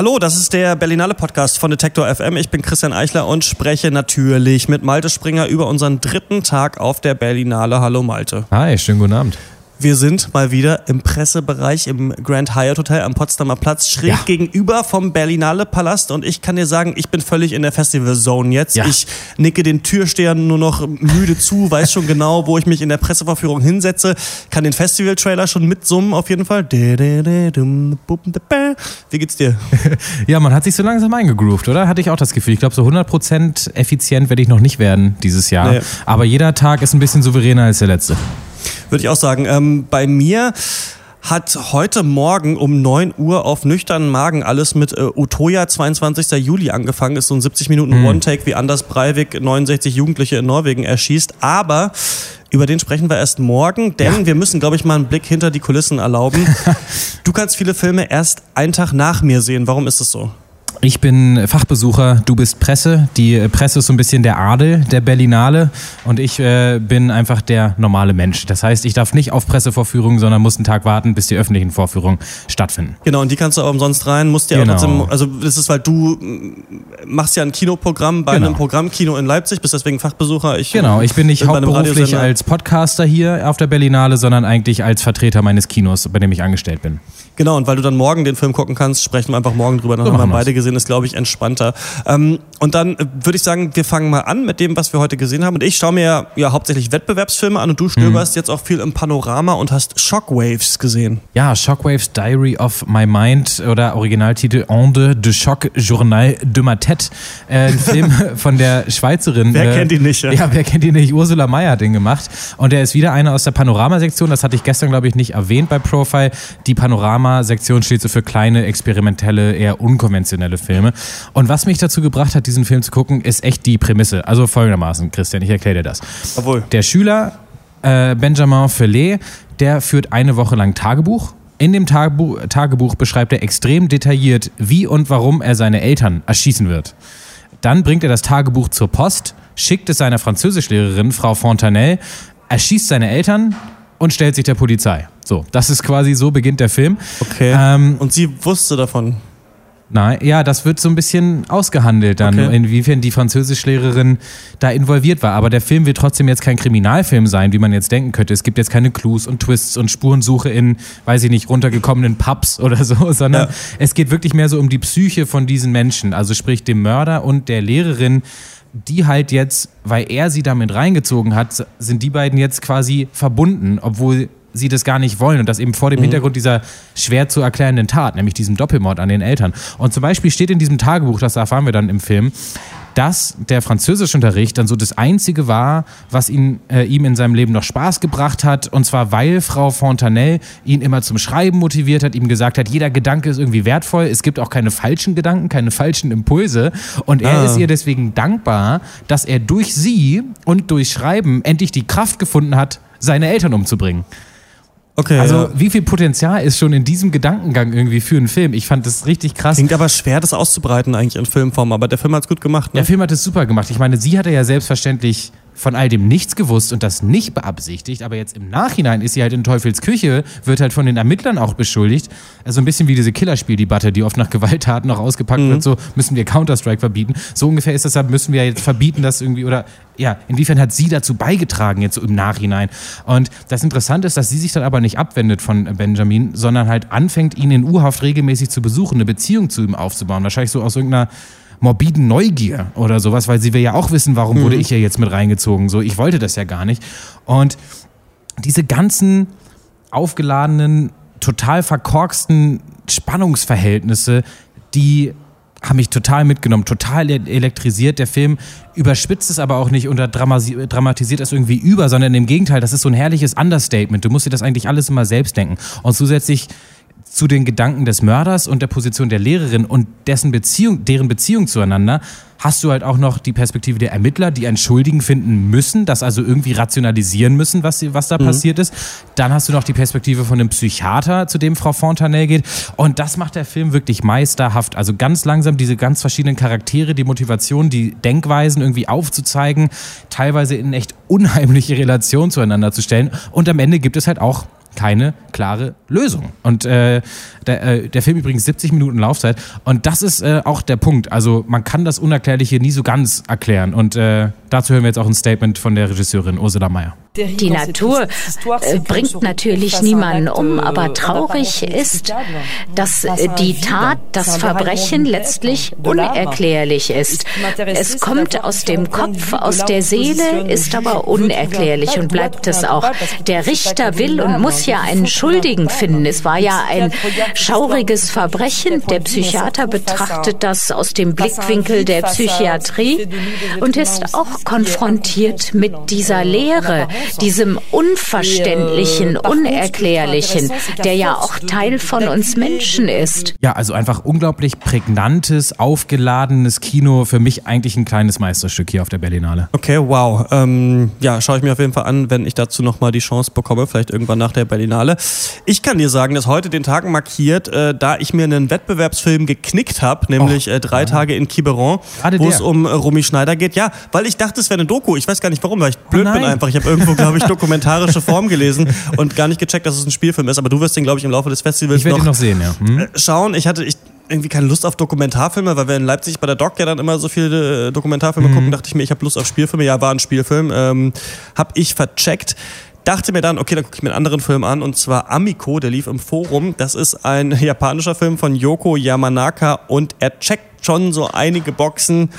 Hallo, das ist der Berlinale Podcast von Detektor FM. Ich bin Christian Eichler und spreche natürlich mit Malte Springer über unseren dritten Tag auf der Berlinale. Hallo Malte. Hi, schönen guten Abend. Wir sind mal wieder im Pressebereich im Grand Hyatt Hotel am Potsdamer Platz, schräg Ja. gegenüber vom Berlinale Palast. Und ich kann dir sagen, ich bin völlig in der Festival Zone jetzt. Ja. Ich nicke den Türstehern nur noch müde zu, weiß schon genau, wo ich mich in der Presseverführung hinsetze, kann den Festival-Trailer schon mitsummen auf jeden Fall. Wie geht's dir? Ja, man hat sich so langsam eingegroovt, oder? Hatte ich auch das Gefühl. Ich glaube, so 100% effizient werde ich noch nicht werden dieses Jahr. Nee. Aber jeder Tag ist ein bisschen souveräner als der letzte. Würde ich auch sagen. Ähm, bei mir hat heute Morgen um 9 Uhr auf nüchternen Magen alles mit äh, Utoya 22. Juli angefangen. Ist so ein 70 Minuten One-Take, wie Anders Breivik 69 Jugendliche in Norwegen erschießt. Aber über den sprechen wir erst morgen, denn wir müssen, glaube ich, mal einen Blick hinter die Kulissen erlauben. du kannst viele Filme erst einen Tag nach mir sehen. Warum ist es so? Ich bin Fachbesucher, du bist Presse. Die äh, Presse ist so ein bisschen der Adel der Berlinale und ich äh, bin einfach der normale Mensch. Das heißt, ich darf nicht auf Pressevorführungen, sondern muss einen Tag warten, bis die öffentlichen Vorführungen stattfinden. Genau, und die kannst du auch umsonst rein, musst dir Genau. auch trotzdem, also das ist, weil du mm, machst ja ein Kinoprogramm bei Genau. einem Programmkino in Leipzig, bist deswegen Fachbesucher. Ich, Genau, ich bin nicht hauptberuflich als Podcaster hier auf der Berlinale, sondern eigentlich als Vertreter meines Kinos, bei dem ich angestellt bin. Genau, und weil du dann morgen den Film gucken kannst, sprechen wir einfach morgen drüber. Dann So haben wir beide gesehen, ist, glaube ich, entspannter. Ähm, und dann äh, würde ich sagen, wir fangen mal an mit dem, was wir heute gesehen haben. Und ich schaue mir ja, ja hauptsächlich Wettbewerbsfilme an und du stöberst jetzt auch viel im Panorama und hast Shockwaves gesehen. Ja, Shockwaves Diary of My Mind oder Originaltitel Onde de Choc Journal de ma Tête. Äh, ein Film von der Schweizerin. Wer äh, kennt ihn nicht, ja? Ja, wer kennt ihn nicht? Ursula Meyer hat den gemacht. Und der ist wieder einer aus der Panorama-Sektion. Das hatte ich gestern, glaube ich, nicht erwähnt bei Profile. Die Panorama-Sektion steht so für kleine, experimentelle, eher unkonventionelle Filme. Und was mich dazu gebracht hat, diesen Film zu gucken, ist echt die Prämisse. Also folgendermaßen, Christian, ich erkläre dir das. Obwohl. Der Schüler äh, Benjamin Felet, der führt eine Woche lang Tagebuch. In dem Tagebuch, Tagebuch beschreibt er extrem detailliert, wie und warum er seine Eltern erschießen wird. Dann bringt er das Tagebuch zur Post, schickt es seiner Französischlehrerin, Frau Fontanelle, erschießt seine Eltern und stellt sich der Polizei. So, das ist quasi so beginnt der Film. Okay. Ähm, und sie wusste davon. Nein, ja, das wird so ein bisschen ausgehandelt dann, Okay. inwiefern die Französischlehrerin da involviert war. Aber der Film wird trotzdem jetzt kein Kriminalfilm sein, wie man jetzt denken könnte. Es gibt jetzt keine Clues und Twists und Spurensuche in, weiß ich nicht, runtergekommenen Pubs oder so, sondern Ja. es geht wirklich mehr so um die Psyche von diesen Menschen. Also sprich dem Mörder und der Lehrerin, die halt jetzt, weil er sie damit reingezogen hat, sind die beiden jetzt quasi verbunden, obwohl sie das gar nicht wollen und das eben vor dem Hintergrund dieser schwer zu erklärenden Tat, nämlich diesem Doppelmord an den Eltern. Und zum Beispiel steht in diesem Tagebuch, das erfahren wir dann im Film, dass der Französischunterricht dann so das Einzige war, was ihn, äh, ihm in seinem Leben noch Spaß gebracht hat. Und zwar, weil Frau Fontanelle ihn immer zum Schreiben motiviert hat, ihm gesagt hat, jeder Gedanke ist irgendwie wertvoll. Es gibt auch keine falschen Gedanken, keine falschen Impulse. Und er Ah. ist ihr deswegen dankbar, dass er durch sie und durch Schreiben endlich die Kraft gefunden hat, seine Eltern umzubringen. Okay. Also, ja. wie viel Potenzial ist schon in diesem Gedankengang irgendwie für einen Film? Ich fand das richtig krass. Klingt aber schwer, das auszubreiten eigentlich in Filmform, aber der Film hat's gut gemacht. Ne? Der Film hat es super gemacht. Ich meine, sie hatte ja selbstverständlich von all dem nichts gewusst und das nicht beabsichtigt, aber jetzt im Nachhinein ist sie halt in Teufels Küche, wird halt von den Ermittlern auch beschuldigt. Also ein bisschen wie diese Killerspieldebatte, die oft nach Gewalttaten noch ausgepackt wird, so müssen wir Counter-Strike verbieten. So ungefähr ist das, deshalb müssen wir jetzt verbieten, dass irgendwie, oder ja, inwiefern hat sie dazu beigetragen, jetzt so im Nachhinein. Und das Interessante ist, dass sie sich dann aber nicht abwendet von Benjamin, sondern halt anfängt, ihn in U-Haft regelmäßig zu besuchen, eine Beziehung zu ihm aufzubauen. Wahrscheinlich so aus irgendeiner morbiden Neugier oder sowas, weil sie will ja auch wissen, warum wurde ich hier jetzt mit reingezogen. So, ich wollte das ja gar nicht. Und diese ganzen aufgeladenen, total verkorksten Spannungsverhältnisse, die haben mich total mitgenommen, total e- elektrisiert. Der Film überspitzt es aber auch nicht oder dramatisiert es irgendwie über, sondern im Gegenteil, das ist so ein herrliches Understatement. Du musst dir das eigentlich alles immer selbst denken. Und zusätzlich zu den Gedanken des Mörders und der Position der Lehrerin und dessen Beziehung, deren Beziehung zueinander, hast du halt auch noch die Perspektive der Ermittler, die einen Schuldigen finden müssen, das also irgendwie rationalisieren müssen, was, was da passiert ist. Dann hast du noch die Perspektive von einem Psychiater, zu dem Frau Fontanelle geht. Und das macht der Film wirklich meisterhaft. Also ganz langsam diese ganz verschiedenen Charaktere, die Motivation, die Denkweisen irgendwie aufzuzeigen, teilweise in echt unheimliche Relation zueinander zu stellen. Und am Ende gibt es halt auch keine klare Lösung. Und äh, der, äh, der Film übrigens 70 Minuten Laufzeit. Und das ist äh, auch der Punkt. Also man kann das Unerklärliche nie so ganz erklären. Und äh, dazu hören wir jetzt auch ein Statement von der Regisseurin Ursula Mayer. Die Natur äh, bringt natürlich niemanden um, aber traurig ist, dass äh, die Tat, das Verbrechen letztlich unerklärlich ist. Es kommt aus dem Kopf, aus der Seele, ist aber unerklärlich und bleibt es auch. Der Richter will und muss ja einen Schuldigen finden. Es war ja ein schauriges Verbrechen. Der Psychiater betrachtet das aus dem Blickwinkel der Psychiatrie und ist auch konfrontiert mit dieser Lehre diesem Unverständlichen, Unerklärlichen, der ja auch Teil von uns Menschen ist. Ja, also einfach unglaublich prägnantes, aufgeladenes Kino. Für mich eigentlich ein kleines Meisterstück hier auf der Berlinale. Okay, wow. Ähm, ja, schaue ich mir auf jeden Fall an, wenn ich dazu nochmal die Chance bekomme, vielleicht irgendwann nach der Berlinale. Ich kann dir sagen, dass heute den Tag markiert, äh, da ich mir einen Wettbewerbsfilm geknickt habe, nämlich oh, äh, drei ja. Tage in Quiberon, wo es um äh, Romy Schneider geht. Ja, weil ich dachte, es wäre eine Doku. Ich weiß gar nicht warum, weil ich blöd oh bin einfach. Ich habe irgendwo, glaube ich, dokumentarische Form gelesen und gar nicht gecheckt, dass es ein Spielfilm ist. Aber du wirst den, glaube ich, im Laufe des Festivals ich noch, noch sehen, ja. Hm? Äh, schauen. Ich hatte ich, irgendwie keine Lust auf Dokumentarfilme, weil wir in Leipzig bei der Doc ja dann immer so viele äh, Dokumentarfilme mhm. gucken, dachte ich mir, ich habe Lust auf Spielfilme. Ja, war ein Spielfilm. Ähm, hab ich vercheckt dachte mir dann, okay, dann gucke ich mir einen anderen Film an und zwar Amiko, der lief im Forum. Das ist ein japanischer Film von Yoko Yamanaka und er checkt schon so einige Boxen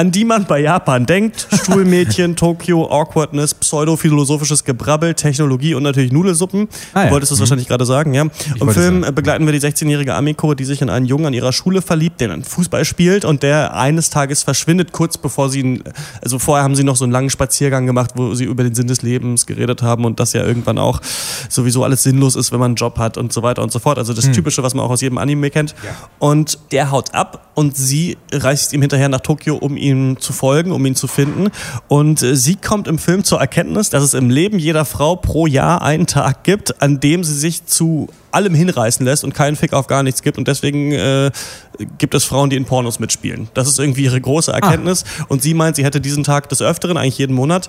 an die man bei Japan denkt. Stuhlmädchen, Tokio, Awkwardness, pseudophilosophisches Gebrabbel, Technologie und natürlich Nudelsuppen. Ah, ja. Du wolltest es mhm. wahrscheinlich gerade sagen, ja. Ich Im Film sagen. begleiten wir die 16-jährige Amiko, die sich in einen Jungen an ihrer Schule verliebt, der dann Fußball spielt und der eines Tages verschwindet, kurz bevor sie, also vorher haben sie noch so einen langen Spaziergang gemacht, wo sie über den Sinn des Lebens geredet haben und das ja irgendwann auch sowieso alles sinnlos ist, wenn man einen Job hat und so weiter und so fort. Also das hm. Typische, was man auch aus jedem Anime kennt. Ja. Und der haut ab und sie reist ihm hinterher nach Tokio, um ihm zu folgen, um ihn zu finden. Und äh, sie kommt im Film zur Erkenntnis, dass es im Leben jeder Frau pro Jahr einen Tag gibt, an dem sie sich zu allem hinreißen lässt und keinen Fick auf gar nichts gibt. Und deswegen äh, gibt es Frauen, die in Pornos mitspielen. Das ist irgendwie ihre große Erkenntnis. Ah. Und sie meint, sie hätte diesen Tag des Öfteren, eigentlich jeden Monat.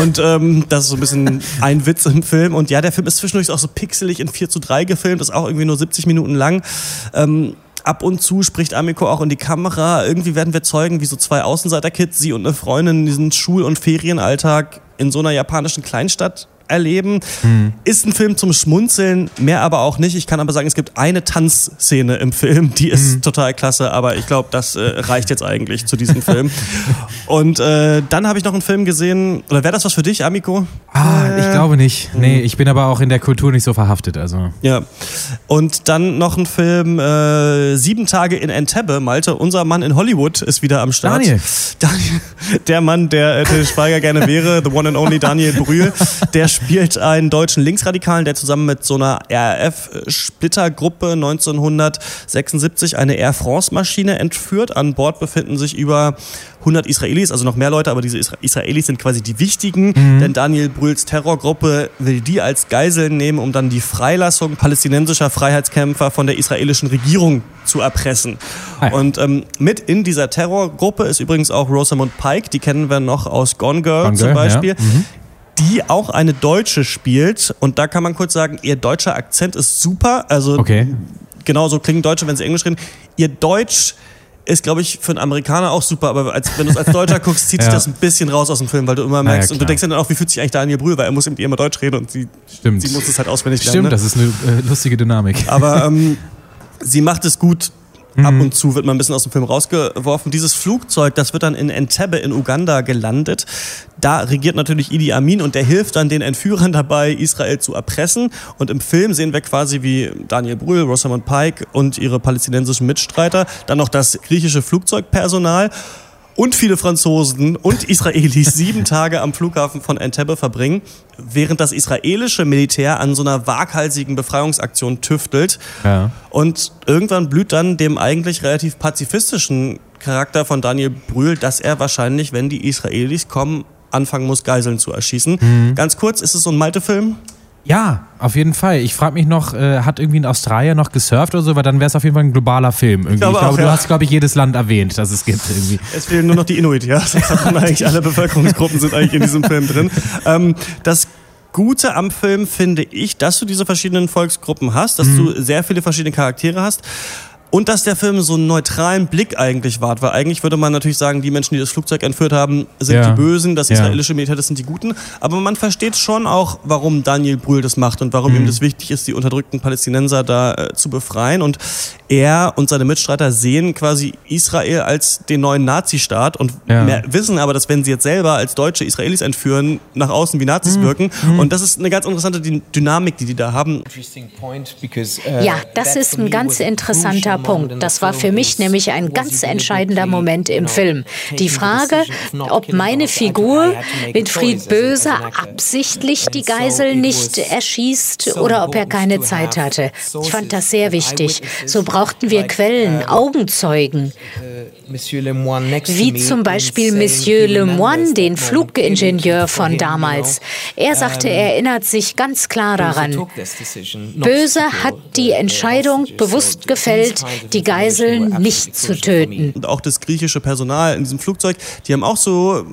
Und ähm, das ist so ein bisschen ein Witz im Film. Und ja, der Film ist zwischendurch auch so pixelig in 4 zu 3 gefilmt, ist auch irgendwie nur 70 Minuten lang. Ähm, ab und zu spricht Amiko auch in die Kamera. Irgendwie werden wir Zeugen, wie so zwei Außenseiter-Kids, sie und eine Freundin in diesen Schul- und Ferienalltag in so einer japanischen Kleinstadt erleben. Mhm. Ist ein Film zum Schmunzeln, mehr aber auch nicht. Ich kann aber sagen, es gibt eine Tanzszene im Film, die ist mhm. total klasse, aber ich glaube, das äh, reicht jetzt eigentlich zu diesem Film. Und äh, dann habe ich noch einen Film gesehen, oder wäre das was für dich, Amiko? Ah, äh, ich glaube nicht. Nee, ich bin aber auch in der Kultur nicht so verhaftet. Also. Ja. Und dann noch ein Film, äh, Sieben Tage in Entebbe, Malte, unser Mann in Hollywood ist wieder am Start. Daniel. Daniel der Mann, der äh, Till Schweiger gerne wäre, the one and only Daniel Brühl, der spielt einen deutschen Linksradikalen, der zusammen mit so einer RAF-Splittergruppe 1976 eine Air France-Maschine entführt. An Bord befinden sich über 100 Israelis, also noch mehr Leute, aber diese Israelis sind quasi die wichtigen, mhm. denn Daniel Brühls Terrorgruppe will die als Geiseln nehmen, um dann die Freilassung palästinensischer Freiheitskämpfer von der israelischen Regierung zu erpressen. Hi. Und ähm, mit in dieser Terrorgruppe ist übrigens auch Rosamund Pike, die kennen wir noch aus Gone Girl, Gone zum Beispiel. Ja. Mhm die auch eine Deutsche spielt. Und da kann man kurz sagen, ihr deutscher Akzent ist super. Also okay. genauso klingen Deutsche, wenn sie Englisch reden. Ihr Deutsch ist, glaube ich, für einen Amerikaner auch super, aber als, wenn du es als Deutscher guckst, zieht ja. sich das ein bisschen raus aus dem Film, weil du immer merkst, ja, und du denkst dann auch, wie fühlt sich eigentlich Daniel Brühl, weil er muss mit ihr immer Deutsch reden und sie, Stimmt. sie muss es halt auswendig lernen. Stimmt, ne? das ist eine äh, lustige Dynamik. Aber ähm, sie macht es gut, Ab mhm. und zu wird man ein bisschen aus dem Film rausgeworfen. Dieses Flugzeug, das wird dann in Entebbe in Uganda gelandet. Da regiert natürlich Idi Amin und der hilft dann den Entführern dabei, Israel zu erpressen. Und im Film sehen wir quasi wie Daniel Brühl, Rosamund Pike und ihre palästinensischen Mitstreiter, dann noch das griechische Flugzeugpersonal und viele Franzosen und Israelis sieben Tage am Flughafen von Entebbe verbringen, während das israelische Militär an so einer waghalsigen Befreiungsaktion tüftelt. Ja. Und irgendwann blüht dann dem eigentlich relativ pazifistischen Charakter von Daniel Brühl, dass er wahrscheinlich, wenn die Israelis kommen, anfangen muss, Geiseln zu erschießen. Mhm. Ganz kurz, ist es so ein Malte-Film? Ja, auf jeden Fall. Ich frage mich noch, äh, hat irgendwie ein Australier noch gesurft oder so, weil dann wäre es auf jeden Fall ein globaler Film. Irgendwie. Ich glaube, ich glaube auch, du ja. hast, glaube ich, jedes Land erwähnt, das es gibt. Irgendwie. Es fehlen nur noch die Inuit, ja. Sonst hat man eigentlich alle Bevölkerungsgruppen sind eigentlich in diesem Film drin. Ähm, das Gute am Film finde ich, dass du diese verschiedenen Volksgruppen hast, dass mhm. du sehr viele verschiedene Charaktere hast. Und dass der Film so einen neutralen Blick eigentlich wahrt, weil eigentlich würde man natürlich sagen, die Menschen, die das Flugzeug entführt haben, sind ja. die Bösen, das israelische Militär, das sind die Guten. Aber man versteht schon auch, warum Daniel Brühl das macht und warum mhm. ihm das wichtig ist, die unterdrückten Palästinenser da äh, zu befreien. Und er und seine Mitstreiter sehen quasi Israel als den neuen Nazistaat und ja. wissen aber, dass wenn sie jetzt selber als Deutsche Israelis entführen, nach außen wie Nazis mhm. wirken. Mhm. Und das ist eine ganz interessante Dynamik, die die da haben. Ja, das ist ein ganz interessanter Punkt. Das war für mich nämlich ein ganz entscheidender Moment im Film. Die Frage, ob meine Figur Winfried Böse absichtlich die Geisel nicht erschießt oder ob er keine Zeit hatte. Ich fand das sehr wichtig. So brauchten wir Quellen, Augenzeugen. Wie zum Beispiel Monsieur Lemoine, den Flugingenieur von damals. Er sagte, er erinnert sich ganz klar daran. Böse hat die Entscheidung bewusst gefällt, die Geiseln nicht zu töten. Und auch das griechische Personal in diesem Flugzeug, die haben auch so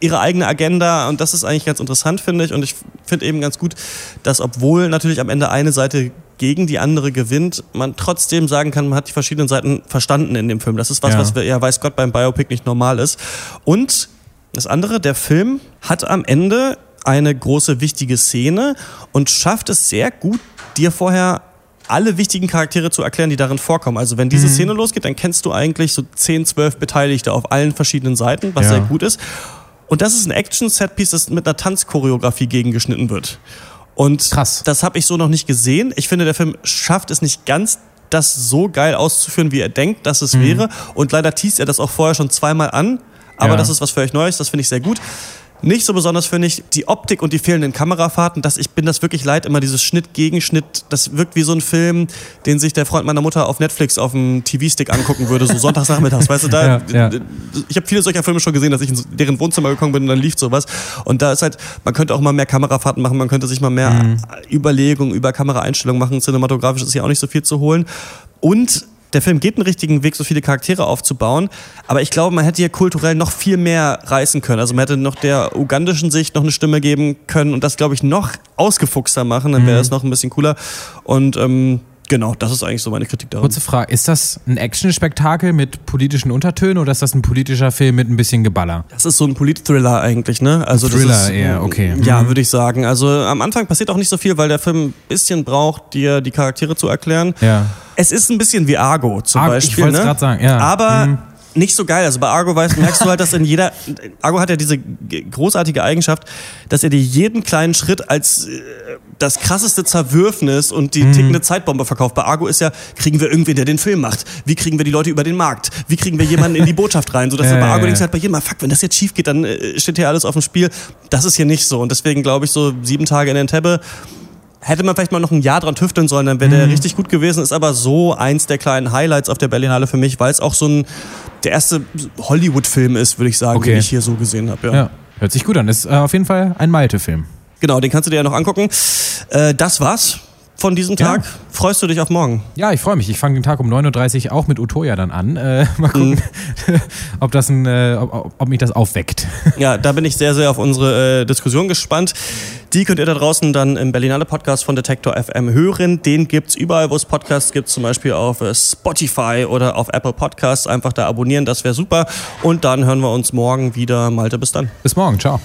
ihre eigene Agenda und das ist eigentlich ganz interessant, finde ich. Und ich finde eben ganz gut, dass obwohl natürlich am Ende eine Seite gegen die andere gewinnt, man trotzdem sagen kann, man hat die verschiedenen Seiten verstanden in dem Film. Das ist was, ja. was wir, ja, weiß Gott, beim Biopic nicht normal ist. Und das andere, der Film hat am Ende eine große wichtige Szene und schafft es sehr gut, dir vorher alle wichtigen Charaktere zu erklären, die darin vorkommen. Also wenn diese mhm. Szene losgeht, dann kennst du eigentlich so 10, 12 Beteiligte auf allen verschiedenen Seiten, was ja. sehr gut ist. Und das ist ein Action-Setpiece, das mit einer Tanzchoreografie gegengeschnitten wird. Und Krass. das habe ich so noch nicht gesehen. Ich finde, der Film schafft es nicht ganz, das so geil auszuführen, wie er denkt, dass es mhm. wäre. Und leider teast er das auch vorher schon zweimal an. Aber ja. das ist was für euch Neues, das finde ich sehr gut. Nicht so besonders finde ich die Optik und die fehlenden Kamerafahrten. Dass ich bin das wirklich leid, immer dieses Schnitt gegen Schnitt. Das wirkt wie so ein Film, den sich der Freund meiner Mutter auf Netflix auf dem TV-Stick angucken würde, so sonntagsnachmittags. weißt du, da, ja, ja. ich habe viele solcher Filme schon gesehen, dass ich in deren Wohnzimmer gekommen bin und dann lief sowas. Und da ist halt, man könnte auch mal mehr Kamerafahrten machen, man könnte sich mal mehr mhm. Überlegungen über Kameraeinstellungen machen. Cinematografisch ist ja auch nicht so viel zu holen. Und der Film geht einen richtigen Weg, so viele Charaktere aufzubauen. Aber ich glaube, man hätte hier kulturell noch viel mehr reißen können. Also man hätte noch der ugandischen Sicht noch eine Stimme geben können und das, glaube ich, noch ausgefuchster machen. Dann wäre mhm. das noch ein bisschen cooler. Und ähm, Genau, das ist eigentlich so meine Kritik daran. Kurze Frage, ist das ein Action-Spektakel mit politischen Untertönen oder ist das ein politischer Film mit ein bisschen Geballer? Das ist so ein Polit-Thriller eigentlich, ne? Also Thriller das ist, eher, okay. Ja, mhm. würde ich sagen. Also am Anfang passiert auch nicht so viel, weil der Film ein bisschen braucht, dir die Charaktere zu erklären. Ja. Es ist ein bisschen wie Argo zum Ar Beispiel. Ich wollte ne? gerade sagen, ja. Aber mhm nicht so geil. Also bei Argo weißt, merkst du halt, dass in jeder, Argo hat ja diese großartige Eigenschaft, dass er dir jeden kleinen Schritt als äh, das krasseste Zerwürfnis und die mhm. tickende Zeitbombe verkauft. Bei Argo ist ja, kriegen wir irgendwen, der den Film macht? Wie kriegen wir die Leute über den Markt? Wie kriegen wir jemanden in die Botschaft rein? So dass ja, bei Argo ja, denkst halt bei jedem, fuck, wenn das jetzt schief geht, dann äh, steht hier alles auf dem Spiel. Das ist hier nicht so. Und deswegen glaube ich, so sieben Tage in Entebbe hätte man vielleicht mal noch ein Jahr dran tüfteln sollen, dann wäre mhm. der richtig gut gewesen. Ist aber so eins der kleinen Highlights auf der Berlinale für mich, weil es auch so ein der erste Hollywood-Film ist, würde ich sagen, okay. den ich hier so gesehen habe. Ja. ja. hört sich gut an. Ist äh, auf jeden Fall ein Malte-Film. Genau, den kannst du dir ja noch angucken. Äh, das war's von diesem Tag. Ja. Freust du dich auf morgen? Ja, ich freue mich. Ich fange den Tag um 9.30 Uhr auch mit Utoya dann an. Äh, mal gucken, mhm. ob, das ein, äh, ob, ob, mich das aufweckt. Ja, da bin ich sehr, sehr auf unsere äh, Diskussion gespannt. Die könnt ihr da draußen dann im Berlinale Podcast von Detektor FM hören. Den gibt's überall, wo es Podcasts gibt, zum Beispiel auf äh, Spotify oder auf Apple Podcasts. Einfach da abonnieren, das wäre super. Und dann hören wir uns morgen wieder. Malte, bis dann. Bis morgen, ciao.